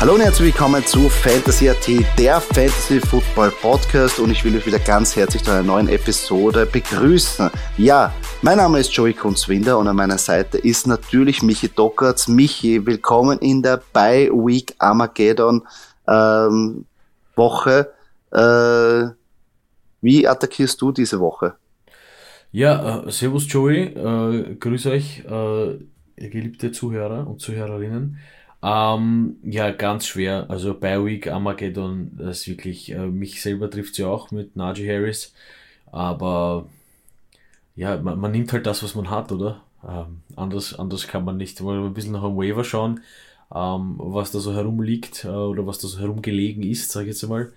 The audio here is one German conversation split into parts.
Hallo und herzlich willkommen zu Fantasy AT, der Fantasy Football Podcast und ich will euch wieder ganz herzlich zu einer neuen Episode begrüßen. Ja, mein Name ist Joey Kunzwinder und an meiner Seite ist natürlich Michi Dockertz. Michi, willkommen in der Bye Week Armageddon ähm, Woche. Äh, wie attackierst du diese Woche? Ja, äh, Servus Joey, äh, grüß euch, äh, geliebte Zuhörer und Zuhörerinnen. Ähm, ja, ganz schwer. Also bei Week Armageddon, das ist wirklich, äh, mich selber trifft sie auch mit Najee Harris. Aber ja, man, man, nimmt halt das, was man hat, oder? Ähm, anders, anders kann man nicht. Mal ein bisschen nach dem Waiver schauen, ähm, was da so herumliegt äh, oder was da so herumgelegen ist, sage ich jetzt einmal.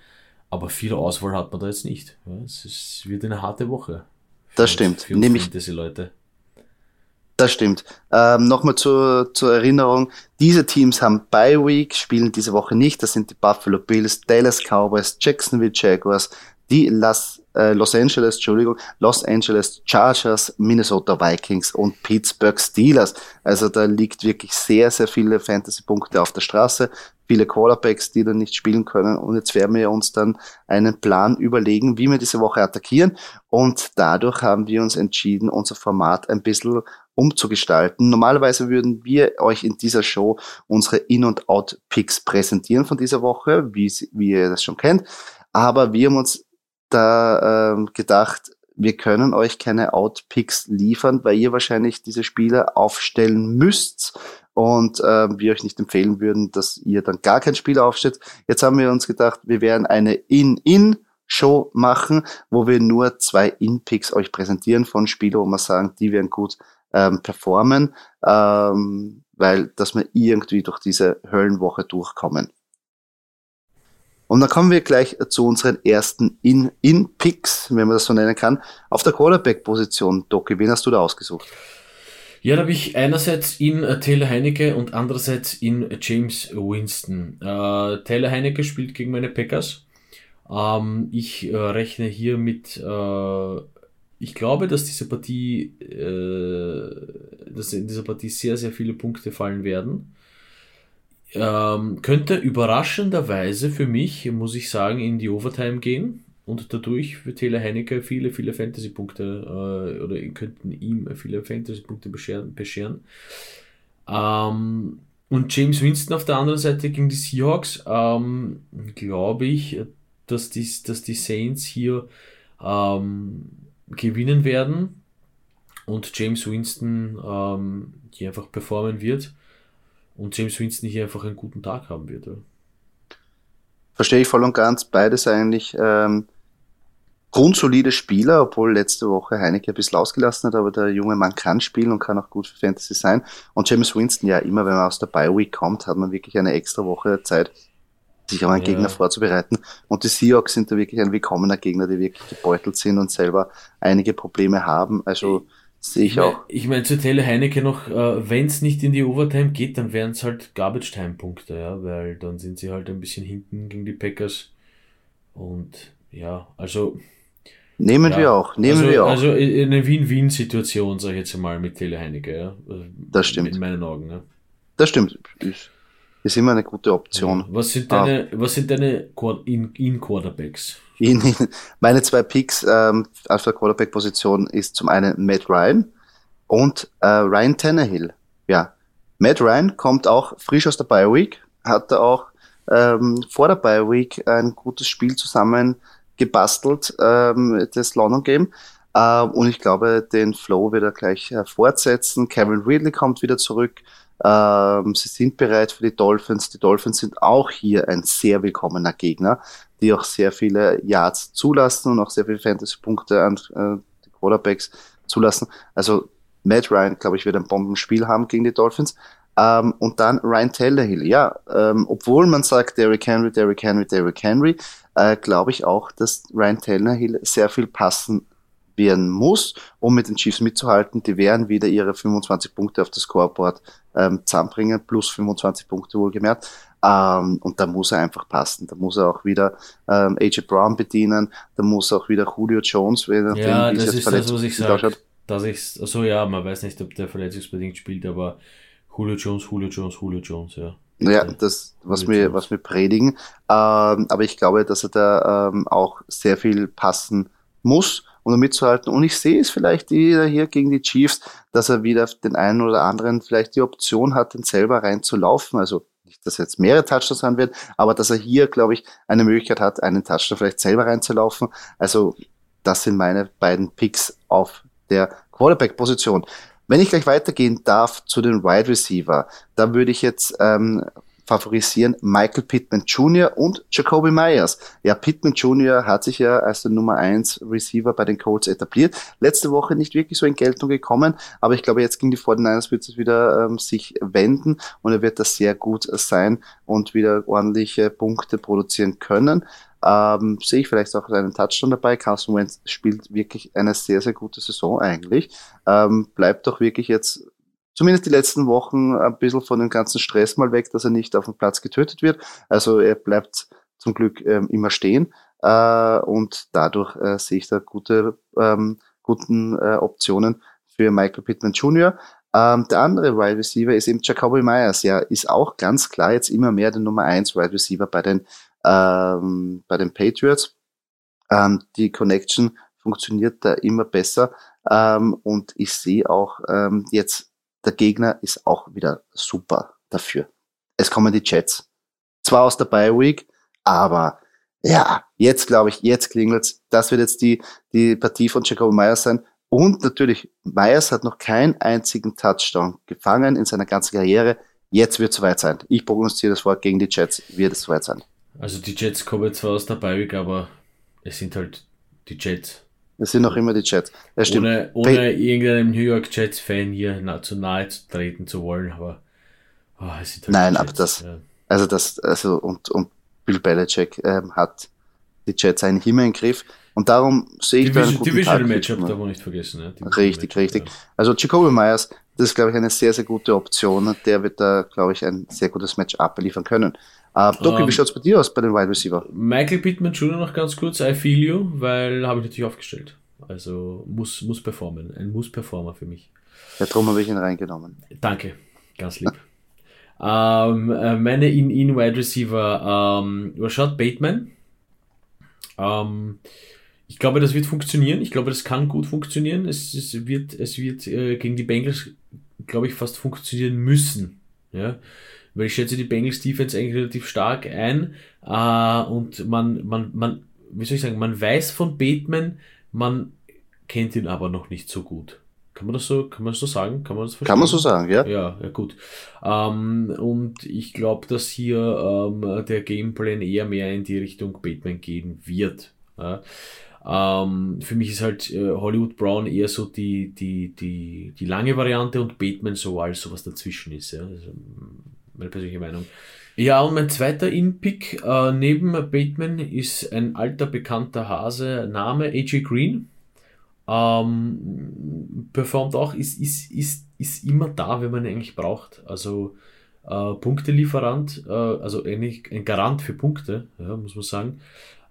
Aber viel Auswahl hat man da jetzt nicht. Ja, es ist, wird eine harte Woche. Das stimmt. Für Nämlich diese Leute. Das stimmt. Ähm, Nochmal zur, zur Erinnerung, diese Teams haben Bye Week, spielen diese Woche nicht. Das sind die Buffalo Bills, Dallas Cowboys, Jacksonville Jaguars, die Las, äh, Los Angeles, Entschuldigung, Los Angeles Chargers, Minnesota Vikings und Pittsburgh Steelers. Also da liegt wirklich sehr, sehr viele Fantasy-Punkte auf der Straße, viele Quarterbacks, die dann nicht spielen können. Und jetzt werden wir uns dann einen Plan überlegen, wie wir diese Woche attackieren. Und dadurch haben wir uns entschieden, unser Format ein bisschen umzugestalten. Normalerweise würden wir euch in dieser Show unsere In- und Out-Picks präsentieren von dieser Woche, wie, wie ihr das schon kennt. Aber wir haben uns da äh, gedacht, wir können euch keine Out-Picks liefern, weil ihr wahrscheinlich diese Spieler aufstellen müsst und äh, wir euch nicht empfehlen würden, dass ihr dann gar kein Spieler aufstellt. Jetzt haben wir uns gedacht, wir werden eine In-In- Show machen, wo wir nur zwei In-Picks euch präsentieren von Spielern, wo wir sagen, die werden gut ähm, performen, ähm, weil dass wir irgendwie durch diese Höllenwoche durchkommen. Und dann kommen wir gleich zu unseren ersten In-Picks, wenn man das so nennen kann, auf der Quarterback-Position. Doki, wen hast du da ausgesucht? Ja, da habe ich einerseits in äh, Taylor Heinecke und andererseits in James Winston. Äh, Taylor Heinecke spielt gegen meine Packers. Ähm, ich äh, rechne hier mit äh, ich glaube, dass diese Partie, äh, dass in dieser Partie sehr, sehr viele Punkte fallen werden. Ähm, könnte überraschenderweise für mich, muss ich sagen, in die Overtime gehen und dadurch für Taylor Heinecke viele, viele Fantasy-Punkte äh, oder könnten ihm viele Fantasy-Punkte bescheren. bescheren. Ähm, und James Winston auf der anderen Seite gegen die Seahawks, ähm, glaube ich, dass die, dass die Saints hier ähm, gewinnen werden und James Winston ähm, hier einfach performen wird und James Winston hier einfach einen guten Tag haben wird. Ja. Verstehe ich voll und ganz. Beides eigentlich ähm, grundsolide Spieler, obwohl letzte Woche Heineke ein bisschen ausgelassen hat, aber der junge Mann kann spielen und kann auch gut für Fantasy sein. Und James Winston, ja, immer wenn man aus der Bye Week kommt, hat man wirklich eine extra Woche Zeit, sich auf einen ja. Gegner vorzubereiten. Und die Seahawks sind da wirklich ein willkommener Gegner, die wirklich gebeutelt sind und selber einige Probleme haben. Also sehe ich, ich auch. Ich meine, zu Taylor Heineke noch, äh, wenn es nicht in die Overtime geht, dann wären es halt Garbage-Time-Punkte, ja, weil dann sind sie halt ein bisschen hinten gegen die Packers. Und ja, also. Nehmen ja, wir auch, nehmen also, wir auch. Also eine Win-Win-Situation, sage ich jetzt mal, mit Taylor Heineke, ja. Das stimmt. In meinen Augen, ja. Das stimmt. Ist ist immer eine gute Option. Was sind deine, ah. was sind deine In-Quarterbacks? In, in, meine zwei Picks ähm, auf der Quarterback-Position ist zum einen Matt Ryan und äh, Ryan Tannehill. Ja, Matt Ryan kommt auch frisch aus der Bye Week, hatte auch ähm, vor der Bye Week ein gutes Spiel zusammen gebastelt, ähm, das London Game. Äh, und ich glaube, den Flow wird er gleich äh, fortsetzen. Kevin Ridley kommt wieder zurück. Ähm, sie sind bereit für die Dolphins. Die Dolphins sind auch hier ein sehr willkommener Gegner, die auch sehr viele Yards zulassen und auch sehr viele Fantasy-Punkte an äh, die Quarterbacks zulassen. Also Matt Ryan, glaube ich, wird ein Bombenspiel haben gegen die Dolphins. Ähm, und dann Ryan Tannehill. Ja, ähm, obwohl man sagt Derrick Henry, Derrick Henry, Derrick Henry, äh, glaube ich auch, dass Ryan Tannehill sehr viel passen werden muss, um mit den Chiefs mitzuhalten. Die werden wieder ihre 25 Punkte auf das Scoreboard ähm, zusammenbringen, plus 25 Punkte wohlgemerkt. Ähm, und da muss er einfach passen. Da muss er auch wieder ähm, AJ Brown bedienen, da muss auch wieder Julio Jones, wenn ja, das ist das, was ich sage. Dass ich, also ja, man weiß nicht, ob der verletzungsbedingt spielt, aber Julio Jones, Julio Jones, Julio Jones, ja. Ja, das, was wir, was wir predigen. Ähm, aber ich glaube, dass er da ähm, auch sehr viel passen muss, um mitzuhalten. Und ich sehe es vielleicht wieder hier gegen die Chiefs, dass er wieder den einen oder anderen vielleicht die Option hat, den selber reinzulaufen. Also nicht, dass jetzt mehrere Touchdowns haben wird, aber dass er hier, glaube ich, eine Möglichkeit hat, einen Touchdown vielleicht selber reinzulaufen. Also das sind meine beiden Picks auf der Quarterback-Position. Wenn ich gleich weitergehen darf zu den Wide Receiver, da würde ich jetzt ähm, favorisieren Michael Pittman Jr. und Jacoby Myers. Ja, Pittman Jr. hat sich ja als der Nummer 1 Receiver bei den Colts etabliert. Letzte Woche nicht wirklich so in Geltung gekommen, aber ich glaube, jetzt gegen die 49ers wird es wieder ähm, sich wenden und er wird das sehr gut sein und wieder ordentliche Punkte produzieren können. Ähm, sehe ich vielleicht auch einen Touchdown dabei. Carson Wentz spielt wirklich eine sehr, sehr gute Saison eigentlich. Ähm, bleibt doch wirklich jetzt zumindest die letzten Wochen ein bisschen von dem ganzen Stress mal weg, dass er nicht auf dem Platz getötet wird. Also er bleibt zum Glück ähm, immer stehen. Äh, und dadurch äh, sehe ich da gute, ähm, guten äh, Optionen für Michael Pittman Jr. Ähm, der andere Wide Receiver ist eben Jacoby Myers. Ja, ist auch ganz klar jetzt immer mehr der Nummer 1 Wide Receiver bei den ähm, bei den Patriots. Ähm, die Connection funktioniert da immer besser ähm, und ich sehe auch ähm, jetzt, der Gegner ist auch wieder super dafür. Es kommen die Jets. Zwar aus der Bye Week, aber ja, jetzt glaube ich, jetzt klingelt's. Das wird jetzt die, die Partie von Jacob Myers sein. Und natürlich, Myers hat noch keinen einzigen Touchdown gefangen in seiner ganzen Karriere. Jetzt wird es soweit sein. Ich prognostiziere das Wort gegen die Jets, wird es soweit sein. Also die Jets kommen zwar aus der Baywick, aber es sind halt die Jets. Es sind noch immer die Jets. Ja, stimmt. Ohne, ohne irgendeinem New York Jets-Fan hier na, zu nahe zu treten zu wollen, aber oh, es sind halt Nein, aber das, ja. also das, also und, und Bill Belichick ähm, hat die Jets eigentlich immer im Griff. Und darum sehe ich da einen guten Divisional Matchup darf man nicht vergessen. Ja. Richtig, richtig. Ja. Also Jacoby Myers, das ist, glaube ich, eine sehr, sehr gute Option. Der wird da, glaube ich, ein sehr gutes Match abliefern können. Uh, Doki, um, wie ähm, schaut es bei dir aus bei den Wide Receiver? Michael Pittman Jr. noch ganz kurz, I feel you, weil habe ich natürlich aufgestellt. Also muss, muss performen. Ein Muss-Performer für mich. Ja, darum habe ich ihn reingenommen. Danke, ganz lieb. ähm, äh, meine In-In-Wide Receiver, ähm, Rashad Bateman. Ähm, ich glaube, das wird funktionieren. Ich glaube, das kann gut funktionieren. Es, es wird, es wird äh, gegen die Bengals, glaube ich, fast funktionieren müssen. Ja weil ich schätze die Bengals Defense eigentlich relativ stark ein äh, und man, man, man, wie soll ich sagen, man weiß von Bateman, man kennt ihn aber noch nicht so gut. Kann man das so, kann man das so sagen? Kann man das verstehen? Kann man so sagen, ja. Ja, ja gut. Ähm, und ich glaube, dass hier ähm, der Gameplan eher mehr in die Richtung Bateman gehen wird. Ja. Ähm, für mich ist halt äh, Hollywood Brown eher so die, die, die, die lange Variante und Bateman so als sowas dazwischen ist. Ja. Also, meine persönliche Meinung. Ja, und mein zweiter In-Pick äh, neben Bateman ist ein alter bekannter Hase, Name AJ Green. Ähm, performt auch, ist, ist, ist, ist immer da, wenn man ihn eigentlich braucht. Also äh, Punktelieferant, äh, also eigentlich ein Garant für Punkte, ja, muss man sagen.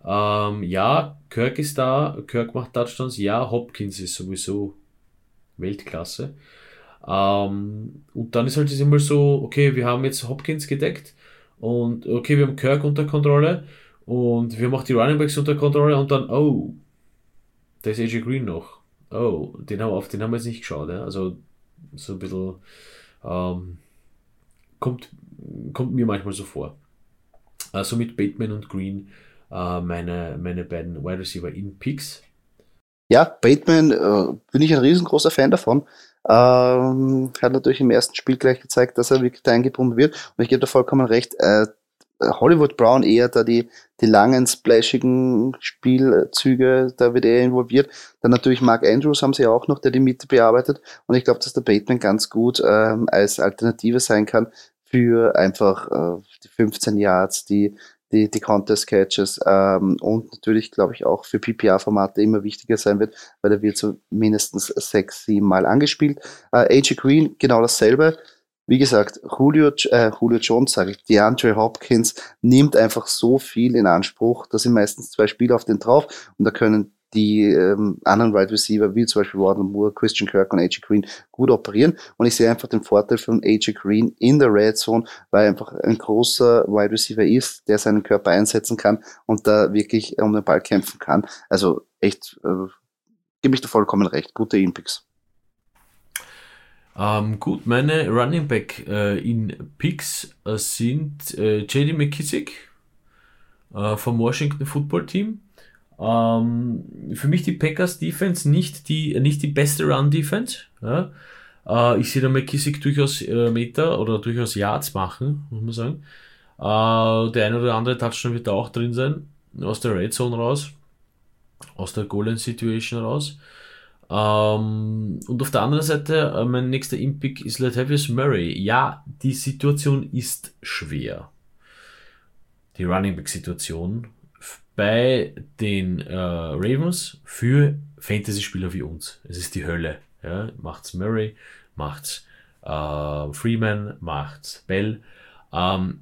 Ähm, ja, Kirk ist da, Kirk macht Touchdowns, ja, Hopkins ist sowieso Weltklasse. Ähm, und dann ist halt immer so, okay, wir haben jetzt Hopkins gedeckt und okay, wir haben Kirk unter Kontrolle und wir haben auch die Running Backs unter Kontrolle und dann, oh, da ist AJ Green noch. Oh, den haben, auf den haben wir jetzt nicht geschaut. Ja? Also so ein bisschen ähm, kommt, kommt mir manchmal so vor. Also mit Bateman und Green äh, meine, meine beiden Wide Receiver in Picks. Ja, Bateman äh, bin ich ein riesengroßer Fan davon. Ähm, hat natürlich im ersten Spiel gleich gezeigt, dass er wirklich eingebunden wird. Und ich gebe da vollkommen recht. Äh, Hollywood Brown eher da die, die langen, splashigen Spielzüge, da wird er involviert. Dann natürlich Mark Andrews haben sie auch noch, der die Mitte bearbeitet. Und ich glaube, dass der Bateman ganz gut ähm, als Alternative sein kann für einfach äh, die 15 Yards, die, die, die Contest Catches ähm, und natürlich, glaube ich, auch für PPR-Formate immer wichtiger sein wird, weil er wird so mindestens sechs, sieben Mal angespielt. Äh, AJ Green, genau dasselbe wie gesagt, Julio, äh, Julio Jones, sage ich, DeAndre Hopkins nimmt einfach so viel in Anspruch, dass sind meistens zwei Spieler auf den drauf und da können die ähm, anderen Wide Receiver, wie zum Beispiel Wardle Moore, Christian Kirk und AJ Green, gut operieren. Und ich sehe einfach den Vorteil von AJ Green in der Red Zone, weil er einfach ein großer Wide Receiver ist, der seinen Körper einsetzen kann und da wirklich um den Ball kämpfen kann. Also echt, äh, gebe ich da vollkommen recht. Gute Impicks. Ähm, gut, meine Running Back äh, in Picks äh, sind äh, JD McKissick äh, vom Washington Football Team. Ähm, für mich die Packers Defense nicht die, nicht die beste Run Defense. Ja? Äh, ich sehe da McKissick durchaus äh, Meter oder durchaus Yards machen, muss man sagen. der eine oder andere Touchdown wird da auch drin sein, aus der Red Zone raus, aus der Golden Situation raus. Ähm, und auf der anderen Seite, äh, mein nächster Impick ist Latavius Murray. Ja, die Situation ist schwer. Die Running Back Situation bei den äh, Ravens für Fantasy-Spieler wie uns. Es ist die Hölle. Ja? Macht's Murray, macht's äh, Freeman, macht's Bell. Ähm,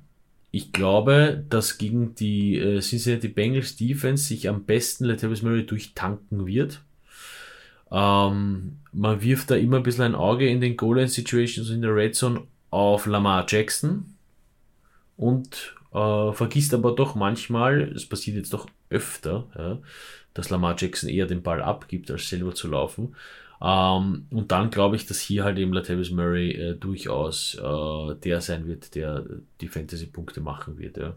ich glaube, dass gegen die äh, Cincinnati Bengals Defense sich am besten Latavius Murray durchtanken wird. Ähm, man wirft da immer ein bisschen ein Auge in den Goal-Line-Situations in der Red Zone auf Lamar Jackson und äh, vergisst aber doch manchmal, es passiert jetzt doch öfter, ja, dass Lamar Jackson eher den Ball abgibt, als selber zu laufen. Ähm, und dann glaube ich, dass hier halt eben Latavius Murray äh, durchaus äh, der sein wird, der die Fantasy-Punkte machen wird. Ja.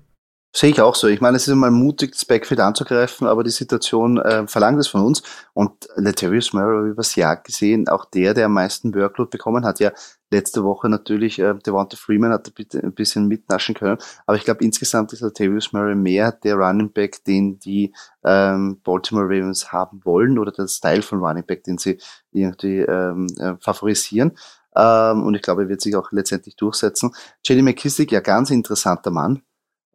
Sehe ich auch so. Ich meine, es ist einmal mutig, das Backfield anzugreifen, aber die Situation äh, verlangt es von uns. Und Latavius Murray übers Jahr gesehen, auch der, der am meisten Workload bekommen hat, ja letzte Woche natürlich, äh, Devonta Freeman hat ein bisschen mitnaschen können. Aber ich glaube, insgesamt ist Latavius Murray mehr der Running Back, den die ähm, Baltimore Ravens haben wollen oder der Style von Running Back, den sie irgendwie ähm, äh, favorisieren. Ähm, und ich glaube, er wird sich auch letztendlich durchsetzen. JD McKissick, ja, ganz interessanter Mann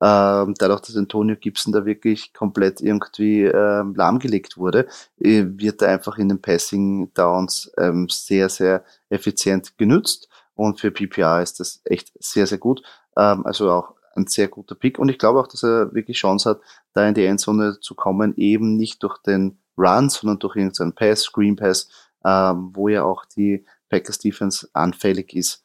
ähm, dadurch, dass Antonio Gibson da wirklich komplett irgendwie ähm, lahmgelegt wurde, äh, wird er einfach in den Passing Downs ähm, sehr, sehr effizient genützt. Und für PPR ist das echt sehr, sehr gut. Ähm, also auch ein sehr guter Pick. Und ich glaube auch, dass er wirklich Chance hat, da in die Endzone zu kommen, eben nicht durch den Run, sondern durch irgendeinen Pass, Screen Pass, ähm, wo ja auch die Packers Defense anfällig ist.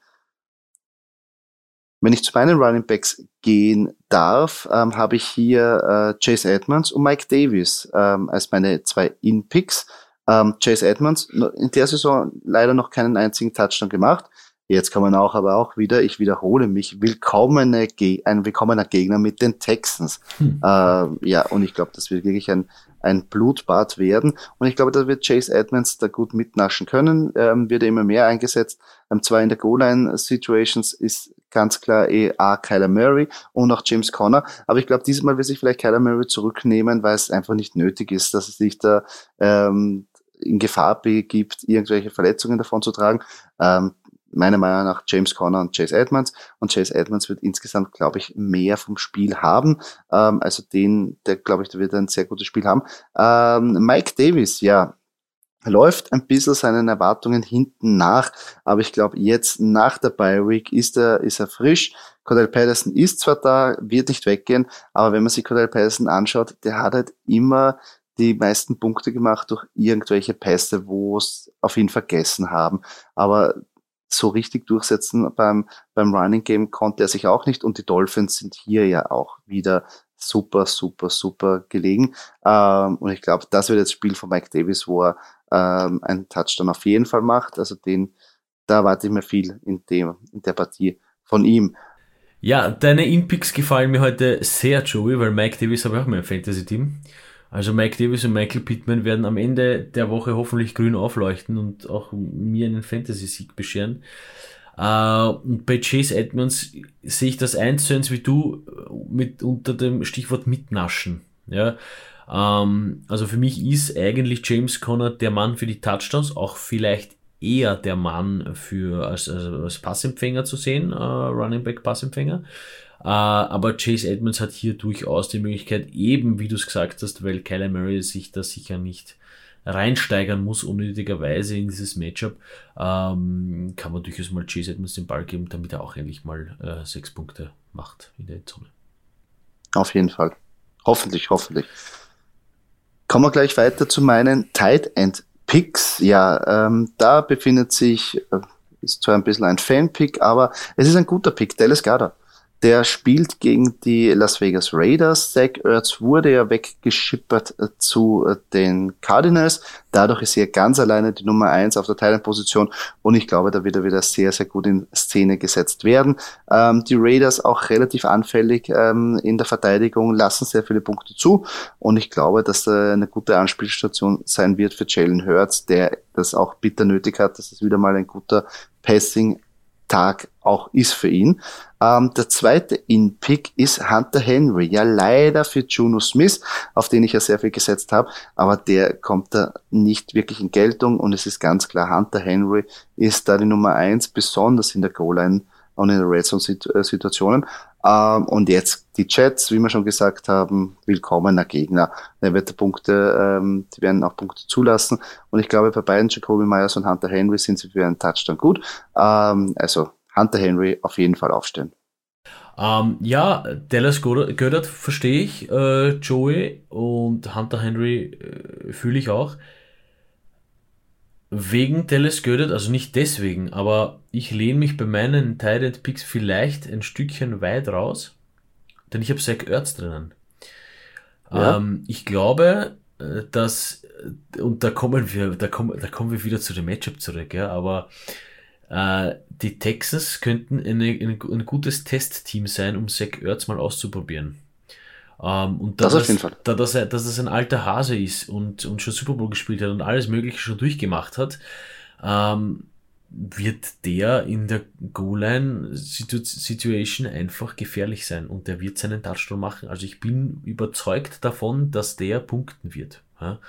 Wenn ich zu meinen Running Backs gehen darf, ähm, habe ich hier äh, Chase Edmonds und Mike Davis ähm, als meine zwei In-Picks. Ähm, Chase Edmonds in der Saison leider noch keinen einzigen Touchdown gemacht. Jetzt man auch aber auch wieder, ich wiederhole mich, willkommene, ein willkommener Gegner mit den Texans. Hm. Äh, ja, und ich glaube, das wird wirklich ein, ein Blutbad werden. Und ich glaube, da wird Chase Edmonds da gut mitnaschen können, ähm, wird er immer mehr eingesetzt. Ähm, zwar in der Goal-Line-Situations ist ganz klar eh A, Kyler Murray und auch James Conner. Aber ich glaube, dieses Mal wird sich vielleicht Kyler Murray zurücknehmen, weil es einfach nicht nötig ist, dass es sich da ähm, in Gefahr begibt, irgendwelche Verletzungen davon zu tragen. Ähm, meiner Meinung nach James Conner und Chase Edmonds. Und Chase Edmonds wird insgesamt, glaube ich, mehr vom Spiel haben. Ähm, also den, der, glaube ich, der wird ein sehr gutes Spiel haben. Ähm, Mike Davis, ja, läuft ein bisschen seinen Erwartungen hinten nach, aber ich glaube, jetzt nach der Bye Week ist er, ist er frisch. Cordell Patterson ist zwar da, wird nicht weggehen, aber wenn man sich Cordell Patterson anschaut, der hat halt immer die meisten Punkte gemacht durch irgendwelche Pässe, wo es auf ihn vergessen haben. Aber so richtig durchsetzen beim, beim Running Game konnte er sich auch nicht und die Dolphins sind hier ja auch wieder super, super, super gelegen. Ähm, und ich glaube, das wird jetzt Spiel von Mike Davis, wo er ähm, einen Touchdown auf jeden Fall macht. Also den, da erwarte ich mir viel in dem, in der Partie von ihm. Ja, deine Inpicks gefallen mir heute sehr, Joey, weil Mike Davis habe ich auch mein Fantasy-Team. Also Mike Davis und Michael Pittman werden am Ende der Woche hoffentlich grün aufleuchten und auch mir einen Fantasy-Sieg bescheren. Äh, und bei Chase Edmonds sehe ich das eins zu eins wie du mit unter dem Stichwort mitnaschen. Ja, ähm, also für mich ist eigentlich James Conner der Mann für die Touchdowns, auch vielleicht eher der Mann für als, als Passempfänger zu sehen, äh, Running Back Passempfänger. Äh, aber Chase Edmonds hat hier durchaus die Möglichkeit, eben wie du es gesagt hast, weil Kyler Murray sich da sicher nicht reinsteigern muss, unnötigerweise in dieses Matchup, ähm, kann man durchaus mal Chase Edmonds den Ball geben, damit er auch endlich mal äh, sechs Punkte macht in der Zone. Auf jeden Fall. Hoffentlich, hoffentlich. Kommen wir gleich weiter zu meinen Tight End Picks. Ja, ähm, da befindet sich, äh, ist zwar ein bisschen ein Fan-Pick, aber es ist ein guter Pick, Dallas Garda. Der spielt gegen die Las Vegas Raiders. Zach Ertz wurde ja weggeschippert äh, zu äh, den Cardinals. Dadurch ist er ganz alleine die Nummer eins auf der Teilenposition und ich glaube, da wird er wieder sehr, sehr gut in Szene gesetzt werden. Ähm, die Raiders auch relativ anfällig ähm, in der Verteidigung, lassen sehr viele Punkte zu und ich glaube, dass da eine gute Anspielstation sein wird für Jalen Hurts, der das auch bitter nötig hat, dass es wieder mal ein guter Passing Tag auch ist für ihn. Ähm, der zweite In-Pick ist Hunter Henry. Ja, leider für Juno Smith, auf den ich ja sehr viel gesetzt habe, aber der kommt da nicht wirklich in Geltung und es ist ganz klar, Hunter Henry ist da die Nummer eins, besonders in der Goal-Line und in der Red Zone-Situationen. Ähm, und jetzt die Jets, wie wir schon gesagt haben, willkommener Gegner. Er wird Punkte, ähm, die werden auch Punkte zulassen. Und ich glaube, bei beiden Jacoby Myers und Hunter Henry sind sie für einen Touchdown gut. Ähm, also Hunter Henry auf jeden Fall aufstellen. Ähm, ja, Dallas Goddard verstehe ich, äh, Joey und Hunter Henry äh, fühle ich auch wegen Dallas Goddard, also nicht deswegen, aber ich lehne mich bei meinen Tight Picks vielleicht ein Stückchen weit raus, denn ich habe Zach Ertz drinnen. Ja. Ähm, ich glaube, äh, dass, äh, und da kommen wir, da kommen, da kommen wir wieder zu dem Matchup zurück, ja, aber äh, die Texans könnten eine, eine, ein gutes Testteam sein, um Zach Ertz mal auszuprobieren. Ähm, und da das, das, da, dass, er, dass es ein alter Hase ist und, und schon Super Bowl gespielt hat und alles Mögliche schon durchgemacht hat, ähm, wird der in der Goal-Line-Situation einfach gefährlich sein und der wird seinen Touchdown machen. Also ich bin überzeugt davon, dass der punkten wird. Ja?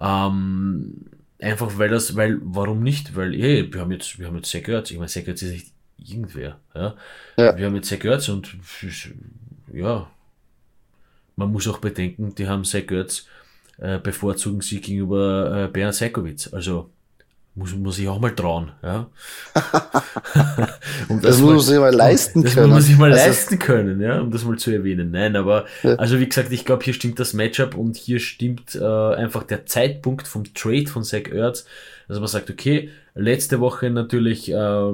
Ähm, einfach weil das, weil, warum nicht? Weil, hey, wir haben jetzt, wir haben jetzt Zach Ertz. Ich meine, Zach Ertz ist nicht irgendwer. Ja? ja. Wir haben jetzt Zach Ertz und ja, man muss auch bedenken, die haben Zach Götz äh, bevorzugen sie gegenüber äh, Bernd Seikowitz. Also muss, muss ich auch mal trauen. Ja? um das, das muss man sich mal leisten das können. Das muss man sich mal also, leisten können, ja, um das mal zu erwähnen. Nein, aber ja. also wie gesagt, ich glaube, hier stimmt das Matchup und hier stimmt äh, einfach der Zeitpunkt vom Trade von Zach Ertz, dass man sagt, okay, letzte Woche natürlich äh,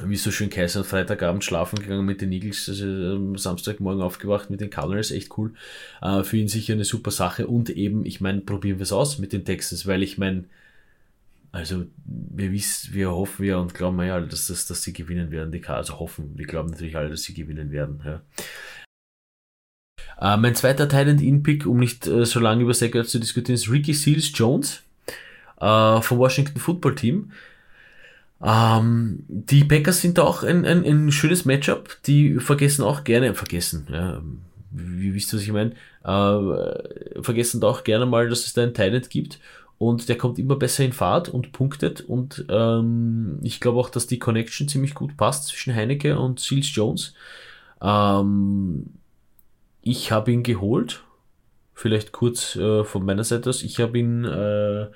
wie so schön Kaiser Freitagabend schlafen gegangen mit den Eagles, also Samstagmorgen aufgewacht mit den Cardinals, echt cool. Äh, für ihn sicher eine super Sache und eben, ich meine, probieren wir es aus mit den Texans, weil ich meine, also wir wissen, wir hoffen ja und glauben ja, dass, dass, dass sie gewinnen werden, die also hoffen, wir glauben natürlich alle, dass sie gewinnen werden. Ja. Äh, mein zweiter Talent In-Pick, um nicht äh, so lange über Sackers zu diskutieren, ist Ricky Seals Jones äh, vom Washington Football Team. Ähm, die Packers sind auch ein, ein, ein schönes Matchup. Die vergessen auch gerne, vergessen, ja, wie wisst ihr, was ich meine? Äh, vergessen da auch gerne mal, dass es da ein Talent gibt und der kommt immer besser in Fahrt und punktet und ähm, ich glaube auch, dass die Connection ziemlich gut passt zwischen Heineke und Seals Jones. Ähm, ich habe ihn geholt, vielleicht kurz äh, von meiner Seite aus. Ich habe ihn äh,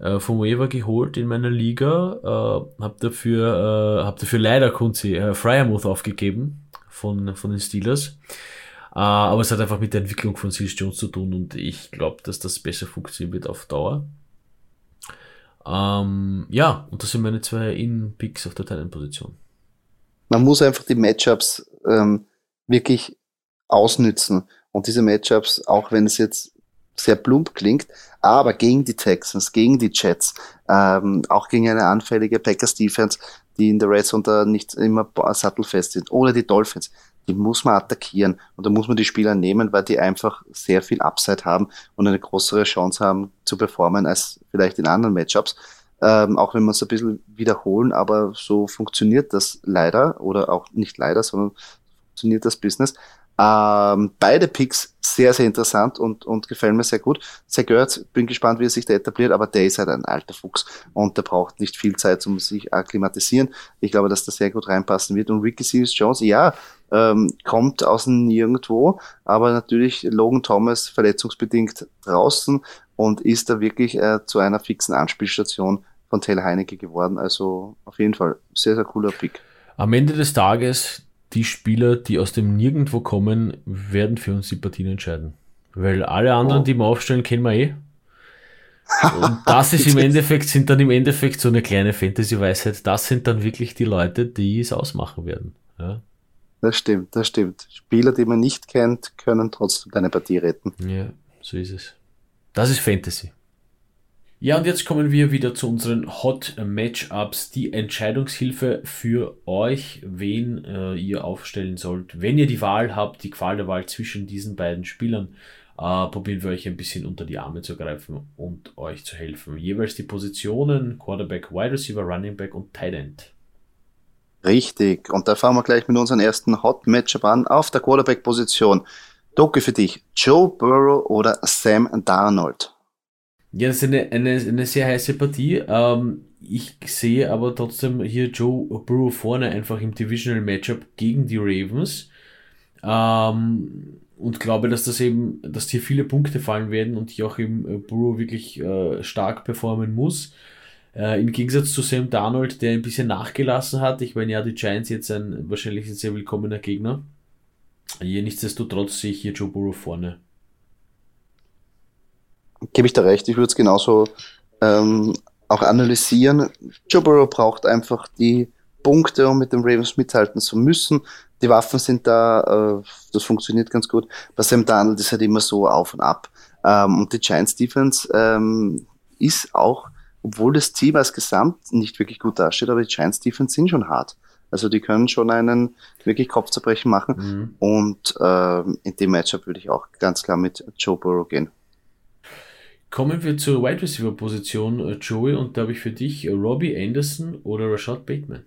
äh, vom Waiver geholt in meiner Liga. Äh, habe dafür, äh, hab dafür leider Kunzi äh, Fryermuth aufgegeben von, von den Steelers. Äh, aber es hat einfach mit der Entwicklung von Seals Jones zu tun und ich glaube, dass das besser funktionieren wird auf Dauer. Ähm, ja, und das sind meine zwei In-Picks auf der Teilenposition. Man muss einfach die Matchups ähm, wirklich ausnützen. Und diese Matchups, auch wenn es jetzt sehr plump klingt, aber gegen die Texans, gegen die Jets, ähm, auch gegen eine anfällige Packers Defense, die in der Red Zone nicht immer sattelfest sind, oder die Dolphins, die muss man attackieren und da muss man die Spieler nehmen, weil die einfach sehr viel Upside haben und eine größere Chance haben zu performen als vielleicht in anderen Matchups. Ähm, auch wenn wir es ein bisschen wiederholen, aber so funktioniert das leider oder auch nicht leider, sondern funktioniert das Business. Ähm, beide Picks sehr, sehr interessant und, und gefallen mir sehr gut. Sehr gehört, bin gespannt, wie er sich da etabliert, aber der ist halt ein alter Fuchs und der braucht nicht viel Zeit, um sich akklimatisieren. Ich glaube, dass das sehr gut reinpassen wird. Und Ricky Seals Jones, ja, ähm, kommt aus Nirgendwo, aber natürlich Logan Thomas verletzungsbedingt draußen und ist da wirklich äh, zu einer fixen Anspielstation von Taylor Heinecke geworden. Also auf jeden Fall sehr, sehr cooler Pick. Am Ende des Tages die Spieler, die aus dem Nirgendwo kommen, werden für uns die Partien entscheiden. Weil alle anderen, oh. die wir aufstellen, kennen wir eh. Und das ist im Endeffekt, sind dann im Endeffekt so eine kleine Fantasy-Weisheit. Das sind dann wirklich die Leute, die es ausmachen werden. Ja. Das stimmt, das stimmt. Spieler, die man nicht kennt, können trotzdem deine Partie retten. Ja, so ist es. Das ist Fantasy. Ja, und jetzt kommen wir wieder zu unseren Hot Matchups, die Entscheidungshilfe für euch, wen äh, ihr aufstellen sollt. Wenn ihr die Wahl habt, die Qual der Wahl zwischen diesen beiden Spielern, äh, probieren wir euch ein bisschen unter die Arme zu greifen und euch zu helfen. Jeweils die Positionen Quarterback, Wide Receiver, Running Back und Tight End. Richtig, und da fangen wir gleich mit unserem ersten Hot Matchup an. Auf der Quarterback-Position. Doki für dich, Joe Burrow oder Sam Darnold? Ja, das ist eine, eine, eine sehr heiße Partie. Ähm, ich sehe aber trotzdem hier Joe Burrow vorne einfach im Divisional Matchup gegen die Ravens. Ähm, und glaube, dass das eben, dass hier viele Punkte fallen werden und hier auch eben äh, Burrow wirklich äh, stark performen muss. Äh, Im Gegensatz zu Sam Darnold, der ein bisschen nachgelassen hat. Ich meine, ja, die Giants jetzt ein wahrscheinlich ein sehr willkommener Gegner. Hier nichtsdestotrotz sehe ich hier Joe Burrow vorne gebe ich da recht, ich würde es genauso ähm, auch analysieren. Joe Burrow braucht einfach die Punkte, um mit den Ravens mithalten zu müssen. Die Waffen sind da, äh, das funktioniert ganz gut. Bei Sam Darnold ist halt immer so auf und ab. Ähm, und die Giants Defense ähm, ist auch, obwohl das Team als Gesamt nicht wirklich gut dasteht, aber die Giants Defense sind schon hart. Also die können schon einen wirklich Kopfzerbrechen machen. Mhm. Und äh, in dem Matchup würde ich auch ganz klar mit Joe Burrow gehen. Kommen wir zur Wide Receiver Position, äh, Joey, und da habe ich für dich äh, Robbie Anderson oder Rashad Bateman.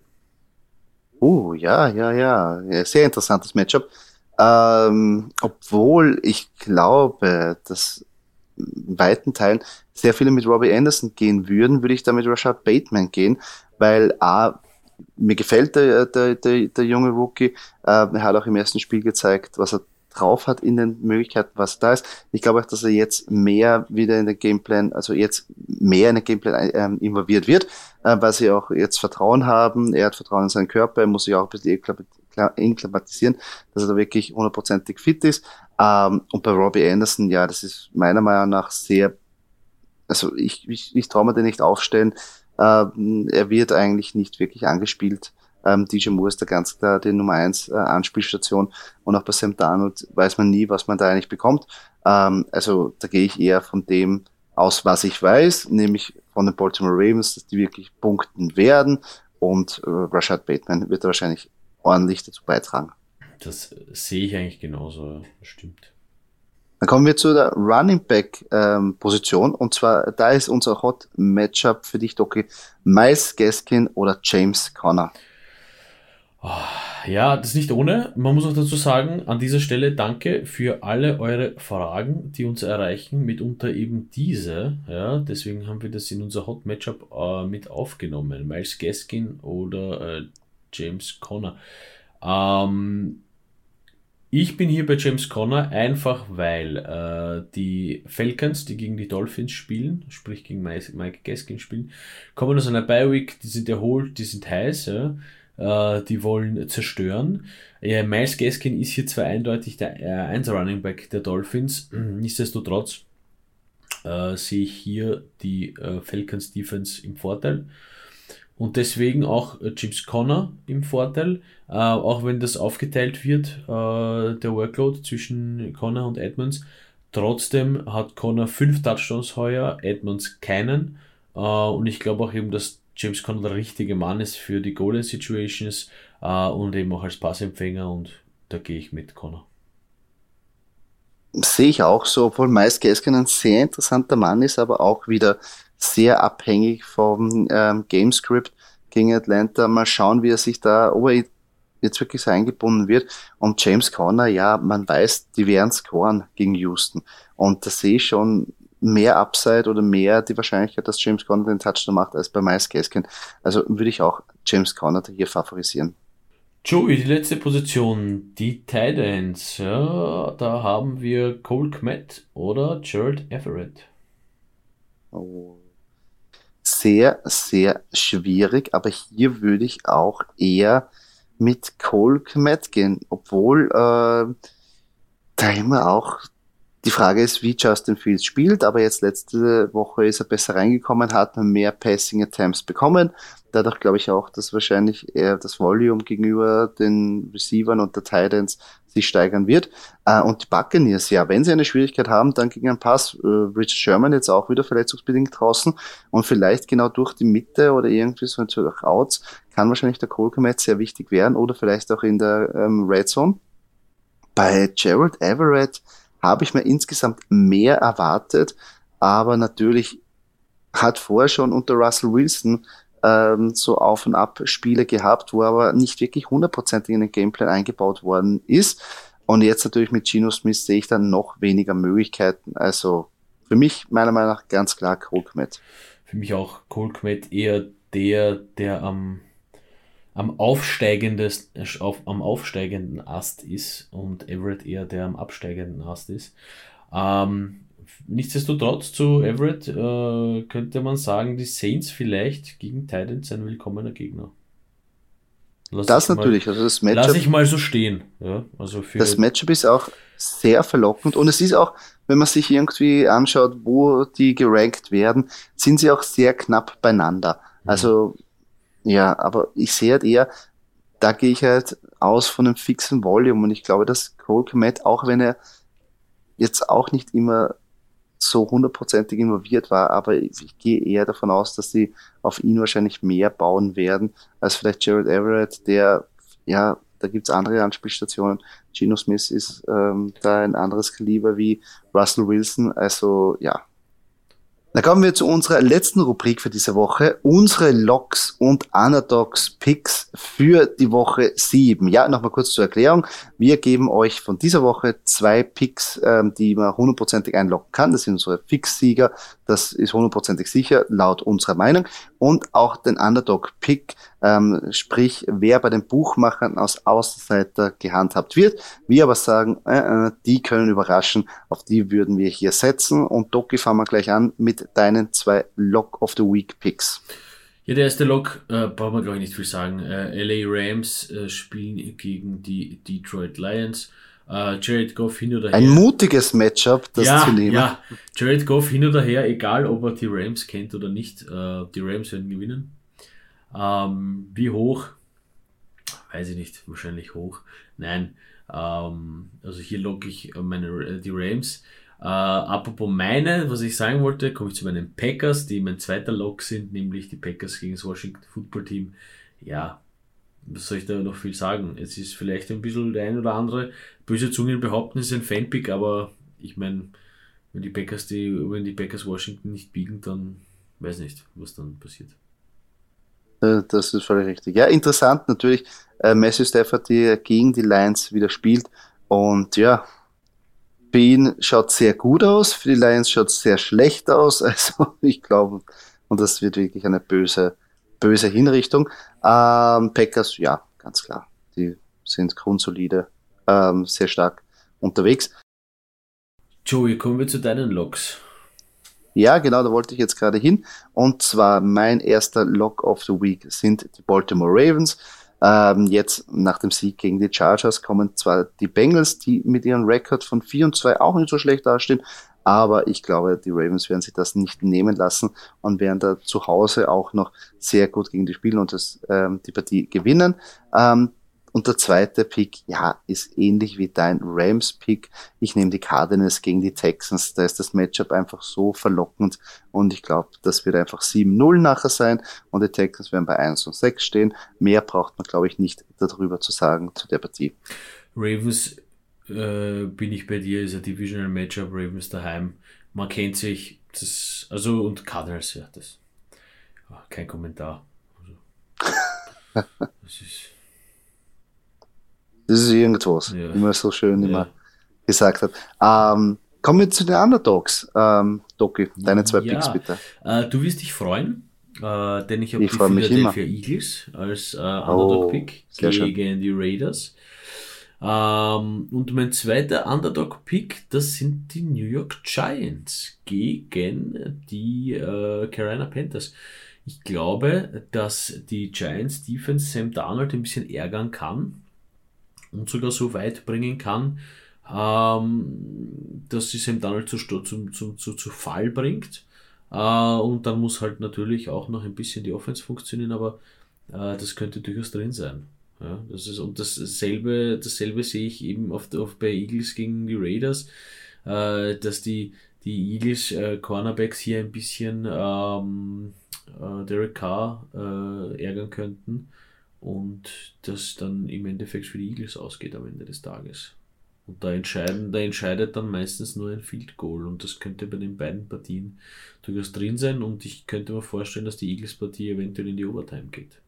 Oh, ja, ja, ja. Sehr interessantes Matchup. Ähm, obwohl ich glaube, dass in weiten Teilen sehr viele mit Robbie Anderson gehen würden, würde ich da mit Rashad Bateman gehen, weil A, mir gefällt der, der, der, der junge Rookie. Äh, er hat auch im ersten Spiel gezeigt, was er drauf hat in den Möglichkeiten, was da ist. Ich glaube auch, dass er jetzt mehr wieder in den Gameplan, also jetzt mehr in den Gameplan äh, involviert wird, äh, weil sie auch jetzt Vertrauen haben. Er hat Vertrauen in seinen Körper, er muss sich auch ein bisschen inklimatisieren, dass er da wirklich hundertprozentig fit ist. Ähm, und bei Robbie Anderson, ja, das ist meiner Meinung nach sehr, also ich, ich, ich traue mir den nicht aufstellen. Ähm, er wird eigentlich nicht wirklich angespielt. Ähm, DJ Moore ist da ganz klar die Nummer 1 äh, Anspielstation und auch bei Sam Darnold weiß man nie, was man da eigentlich bekommt. Ähm, also da gehe ich eher von dem aus, was ich weiß, nämlich von den Baltimore Ravens, dass die wirklich punkten werden und äh, Rashad Bateman wird da wahrscheinlich ordentlich dazu beitragen. Das sehe ich eigentlich genauso, das stimmt. Dann kommen wir zu der Running Back ähm, Position und zwar da ist unser Hot Matchup für dich, Doki, Miles Gaskin oder James Conner. Ja, das ist nicht ohne. Man muss auch dazu sagen, an dieser Stelle danke für alle eure Fragen, die uns erreichen, mitunter eben diese. Ja, deswegen haben wir das in unser Hot Matchup äh, mit aufgenommen. Miles Gaskin oder äh, James Conner. Ähm, ich bin hier bei James Conner einfach, weil äh, die Falcons, die gegen die Dolphins spielen, sprich gegen Mike Gaskin spielen, kommen aus einer Bye-Week, die sind erholt, die sind heiß. Ja äh, die wollen zerstören. Ja, Miles Gaskin ist hier zwar eindeutig der äh, 1 Running Back der Dolphins, nichtsdestotrotz äh, sehe ich hier die äh, Falcons Defense im Vorteil. Und deswegen auch äh, James Conner im Vorteil, äh, auch wenn das aufgeteilt wird, äh, der Workload zwischen Conner und Edmonds. Trotzdem hat Conner fünf Touchdowns heuer, Edmonds keinen. Äh, und ich glaube auch eben, dass James Conner der richtige Mann ist für die Golden Situations äh, und eben auch als Passempfänger und da gehe ich mit Connor. Sehe ich auch so, obwohl Miles Gaskin ein sehr interessanter Mann ist, aber auch wieder sehr abhängig vom ähm, Gamescript gegen Atlanta. Mal schauen, wie er sich da, ob er jetzt wirklich so eingebunden wird. Und James Conner, ja, man weiß, die werden scoren gegen Houston. Und da sehe ich schon mehr Upside oder mehr die Wahrscheinlichkeit, dass James Conner den Touchdown macht, als bei Miles Gaskin. Also würde ich auch James Conner hier favorisieren. Joey, die letzte Position, die Tight Ends. Ja, da haben wir Cole Kmet oder Gerald Everett. Oh. Sehr, sehr schwierig, aber hier würde ich auch eher mit Cole Kmet gehen, obwohl äh, da immer auch die Frage ist, wie Justin Fields spielt, aber jetzt letzte Woche ist er besser reingekommen, hat mehr Passing Attempts bekommen. Dadurch glaube ich auch, dass wahrscheinlich eher das Volume gegenüber den Receivern und der Titans sich steigern wird. Äh, und die Buccaneers, ja, wenn sie eine Schwierigkeit haben, dann gegen einen Pass. Äh, Richard Sherman jetzt auch wieder verletzungsbedingt draußen und vielleicht genau durch die Mitte oder irgendwie so durch Outs kann wahrscheinlich der Kohlkomet sehr wichtig werden oder vielleicht auch in der ähm, Red Zone. Bei Gerald Everett habe ich mir insgesamt mehr erwartet, aber natürlich hat vorher schon unter Russell Wilson ähm, so Auf- und Ab-Spiele gehabt, wo aber nicht wirklich hundertprozentig in den Gameplan eingebaut worden ist. Und jetzt natürlich mit Geno Smith sehe ich dann noch weniger Möglichkeiten. Also für mich meiner Meinung nach ganz klar Kolkmet. Für mich auch Kolkmet eher der, der am am, aufsteigendes, auf, am aufsteigenden Ast ist und Everett eher der am absteigenden Ast ist. Ähm, nichtsdestotrotz zu Everett äh, könnte man sagen, die Saints vielleicht gegen Titans ein willkommener Gegner. Lass das natürlich, mal, also das Matchup. Lass ich mal so stehen. Ja, also das Matchup ist auch sehr verlockend und es ist auch, wenn man sich irgendwie anschaut, wo die gerankt werden, sind sie auch sehr knapp beieinander. Mhm. Ja, aber ich sehe halt eher, da gehe ich halt aus von einem fixen Volume und ich glaube, dass Cole Komet, auch wenn er jetzt auch nicht immer so hundertprozentig involviert war, aber ich, gehe eher davon aus, dass sie auf ihn wahrscheinlich mehr bauen werden als vielleicht Jared Everett, der, ja, da gibt's andere Anspielstationen. Geno Smith ist ähm, da ein anderes Kaliber wie Russell Wilson, also ja, dann kommen wir zu unserer letzten Rubrik für diese Woche. Unsere Logs und Anadox Picks für die Woche 7. Ja, nochmal kurz zur Erklärung. Wir geben euch von dieser Woche zwei Picks, ähm, die man hundertprozentig einloggen kann. Das sind unsere Fix-Sieger. Das ist hundertprozentig sicher, laut unserer Meinung. Und auch den Underdog-Pick, ähm, sprich, wer bei den Buchmachern aus Außenseiter gehandhabt wird. Wir aber sagen, äh, äh, die können überraschen, auf die würden wir hier setzen. Und Doki fangen wir gleich an mit deinen zwei Lock of the Week Picks. Ja, der erste Lock, äh, brauchen wir glaube ich nicht viel sagen. Äh, LA Rams äh, spielen gegen die Detroit Lions. Uh, Jared Goff hin oder her. Ein mutiges Matchup, das ja, zu nehmen. Ja, Jared Goff hin oder her, egal ob er die Rams kennt oder nicht, uh, die Rams werden gewinnen. Ähm, wie hoch? Weiß ich nicht, wahrscheinlich hoch. Nein, ähm, also hier locke ich meine, äh, die Rams. Uh, apropos meine, was ich sagen wollte, komme ich zu meinen Packers, die mein zweiter Lock sind, nämlich die Packers gegen das Washington Football Team. Ja, was soll ich da noch viel sagen? Es ist vielleicht ein bisschen der ein oder andere böse Zungen behaupten, es ist ein Fanpick, aber ich meine, wenn die Packers die, wenn die Packers Washington nicht biegen, dann weiß nicht, was dann passiert. Äh, das ist völlig richtig. Ja, interessant natürlich. Äh, Matthew Stafford, der gegen die Lions wieder spielt. Und ja, ihn schaut sehr gut aus, für die Lions schaut sehr schlecht aus. Also ich glaube, und das wird wirklich eine böse, böse Hinrichtung. Ähm, Packers, ja, ganz klar. Die sind grundsolide, ähm, sehr stark unterwegs. Joey, kommen wir zu deinen Logs. Ja, genau, da wollte ich jetzt gerade hin. Und zwar mein erster Log of the Week sind die Baltimore Ravens. Ähm, jetzt nach dem Sieg gegen die Chargers kommen zwar die Bengals, die mit ihrem Rekord von 4 und 2 auch nicht so schlecht dastehen, aber ich glaube, die Ravens werden sich das nicht nehmen lassen und werden da zu Hause auch noch sehr gut gegen die spielen und das, ähm, die Partie gewinnen. Ähm, und der zweite Pick, ja, ist ähnlich wie dein Rams-Pick. Ich nehme die Cardinals gegen die Texans. Da ist das Matchup einfach so verlockend. Und ich glaube, das wird einfach 7-0 nachher sein. Und die Texans werden bei 1 und 6 stehen. Mehr braucht man, glaube ich, nicht darüber zu sagen zu der Partie. Ravens äh, bin ich bei dir, ist ein Divisional Matchup, Ravens daheim. Man kennt sich, das, also und Cardinals, ja, das. Kein Kommentar. Also, das ist. Das ist irgendwas, ja. wie man so schön immer gesagt hat. Ähm, kommen wir zu den Underdogs. Ähm, Doki, deine zwei. Picks bitte. Äh, du wirst dich freuen, äh, denn ich habe die Philadelphia Eagles als äh, Underdog-Pick oh, gegen schön. die Raiders. Ähm, und mein zweiter Underdog-Pick, das sind die New York Giants gegen die äh, Carolina Panthers. Ich glaube, dass die Giants Defense Sam Darnold ein bisschen ärgern kann und sogar so weit bringen kann, ähm, dass sie Sam Darnold zu, zum, zum, zu, zu Fall bringt. Äh, und dann muss halt natürlich auch noch ein bisschen die Offense funktionieren, aber äh, das könnte durchaus drin sein. Ja, das ist, und dasselbe, dasselbe sehe ich eben oft, oft bei Eagles gegen die Raiders, äh, dass die, die Eagles äh, Cornerbacks hier ein bisschen ähm, äh, Derek Carr äh, ärgern könnten und das dann im Endeffekt für die Eagles ausgeht am Ende des Tages. Und da, entscheiden, da entscheidet dann meistens nur ein Field Goal und das könnte bei den beiden Partien durchaus drin sein und ich könnte mir vorstellen, dass die Eagles-Partie eventuell in die Overtime geht.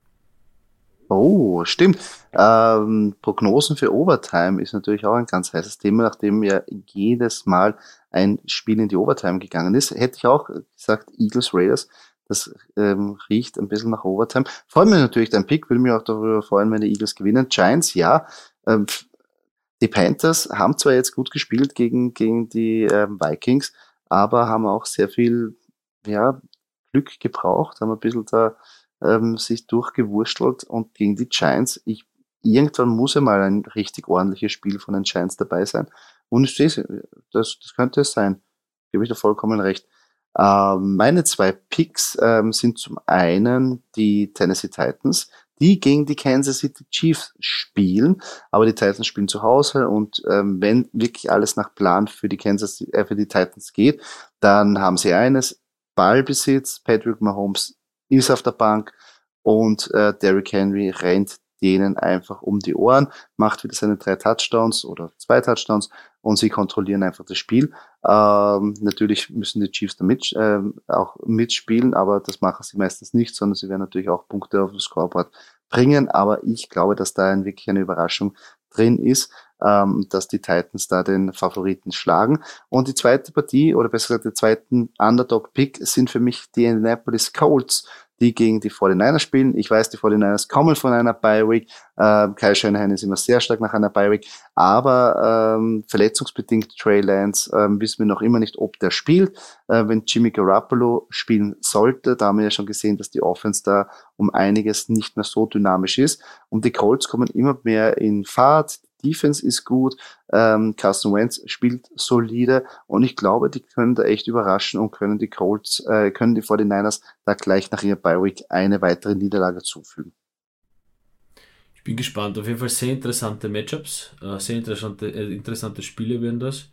Oh, stimmt. Ähm, Prognosen für Overtime ist natürlich auch ein ganz heißes Thema, nachdem ja jedes Mal ein Spiel in die Overtime gegangen ist. Hätte ich auch gesagt, Eagles Raiders, das ähm, riecht ein bisschen nach Overtime. Freut mich natürlich dein Pick, will mich auch darüber freuen, wenn die Eagles gewinnen. Giants, ja. Ähm, die Panthers haben zwar jetzt gut gespielt gegen, gegen die ähm, Vikings, aber haben auch sehr viel ja, Glück gebraucht, haben ein bisschen da ähm, sich durchgewurstelt und gegen die Giants, ich, irgendwann muss ja mal ein richtig ordentliches Spiel von den Giants dabei sein. Und ich sehe, das, das könnte es sein. Gebe ich da vollkommen recht. Ähm, meine zwei Picks ähm, sind zum einen die Tennessee Titans, die gegen die Kansas City Chiefs spielen, aber die Titans spielen zu Hause und ähm, wenn wirklich alles nach Plan für die Kansas äh, für die Titans geht, dann haben sie eines Ballbesitz, Patrick Mahomes ist auf der Bank und äh, Derrick Henry rennt denen einfach um die Ohren, macht wieder seine drei Touchdowns oder zwei Touchdowns und sie kontrollieren einfach das Spiel. Ähm, natürlich müssen die Chiefs da mit, äh, auch mitspielen, aber das machen sie meistens nicht, sondern sie werden natürlich auch Punkte auf das Scoreboard bringen. Aber ich glaube, dass da ein, wirklich eine Überraschung drin ist, ähm, dass die Titans da den Favoriten schlagen. Und die zweite Partie, oder besser gesagt, der zweiten Underdog-Pick sind für mich die Indianapolis Colts die gegen die 49ers spielen. Ich weiß, die 49ers kommen von einer Bye-Week. Äh, Kyle Shanahan ist immer sehr stark nach einer Bye-Week. Aber ähm, verletzungsbedingt Trey Lance ähm, wissen wir noch immer nicht, ob der spielt. Äh, wenn Jimmy Garoppolo spielen sollte, da haben wir ja schon gesehen, dass die Offense da um einiges nicht mehr so dynamisch ist. Und die Colts kommen immer mehr in Fahrt. Defense ist gut, ähm, Carson Wentz spielt solide und ich glaube, die können da echt überraschen und können die Colts, äh, können die 49ers da gleich nach ihrer Bye Week eine weitere Niederlage zufügen. Ich bin gespannt. Auf jeden Fall sehr interessante Matchups, äh, sehr interessante, äh, interessante Spiele werden das.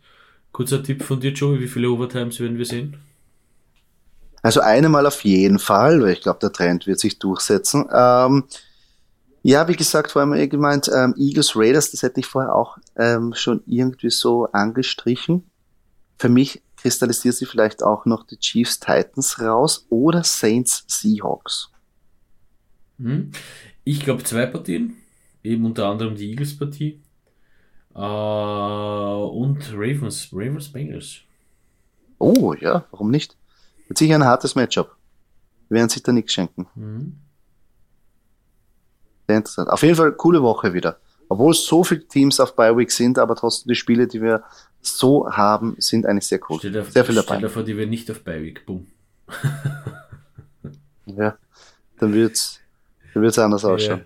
Kurzer Tipp von dir, Joey, wie viele Overtimes werden wir sehen? Also eine mal auf jeden Fall, weil ich glaube, der Trend wird sich durchsetzen. Ähm, ja, wie gesagt, vor allem gemeint, ähm, Eagles Raiders, das hätte ich vorher auch ähm, schon irgendwie so angestrichen. Für mich kristallisiert sich vielleicht auch noch die Chiefs Titans raus oder Saints Seahawks. Hm. Ich glaube zwei Partien, eben unter anderem die Eagles Partie äh, und Ravens, Ravens Bengals. Oh ja, warum nicht? Wird sicher ein hartes Matchup. Wir werden sich da nichts schenken. Mhm. Sehr interessant. Auf jeden Fall coole Woche wieder. Obwohl so viele Teams auf Bi-Week sind, aber trotzdem die Spiele, die wir so haben, sind eigentlich sehr cool. Stell dir, sehr viel dabei. Stell dir vor, die wir nicht auf Bi-Week. Boom. ja, dann wird's, dann wird's anders ausschauen. Ja.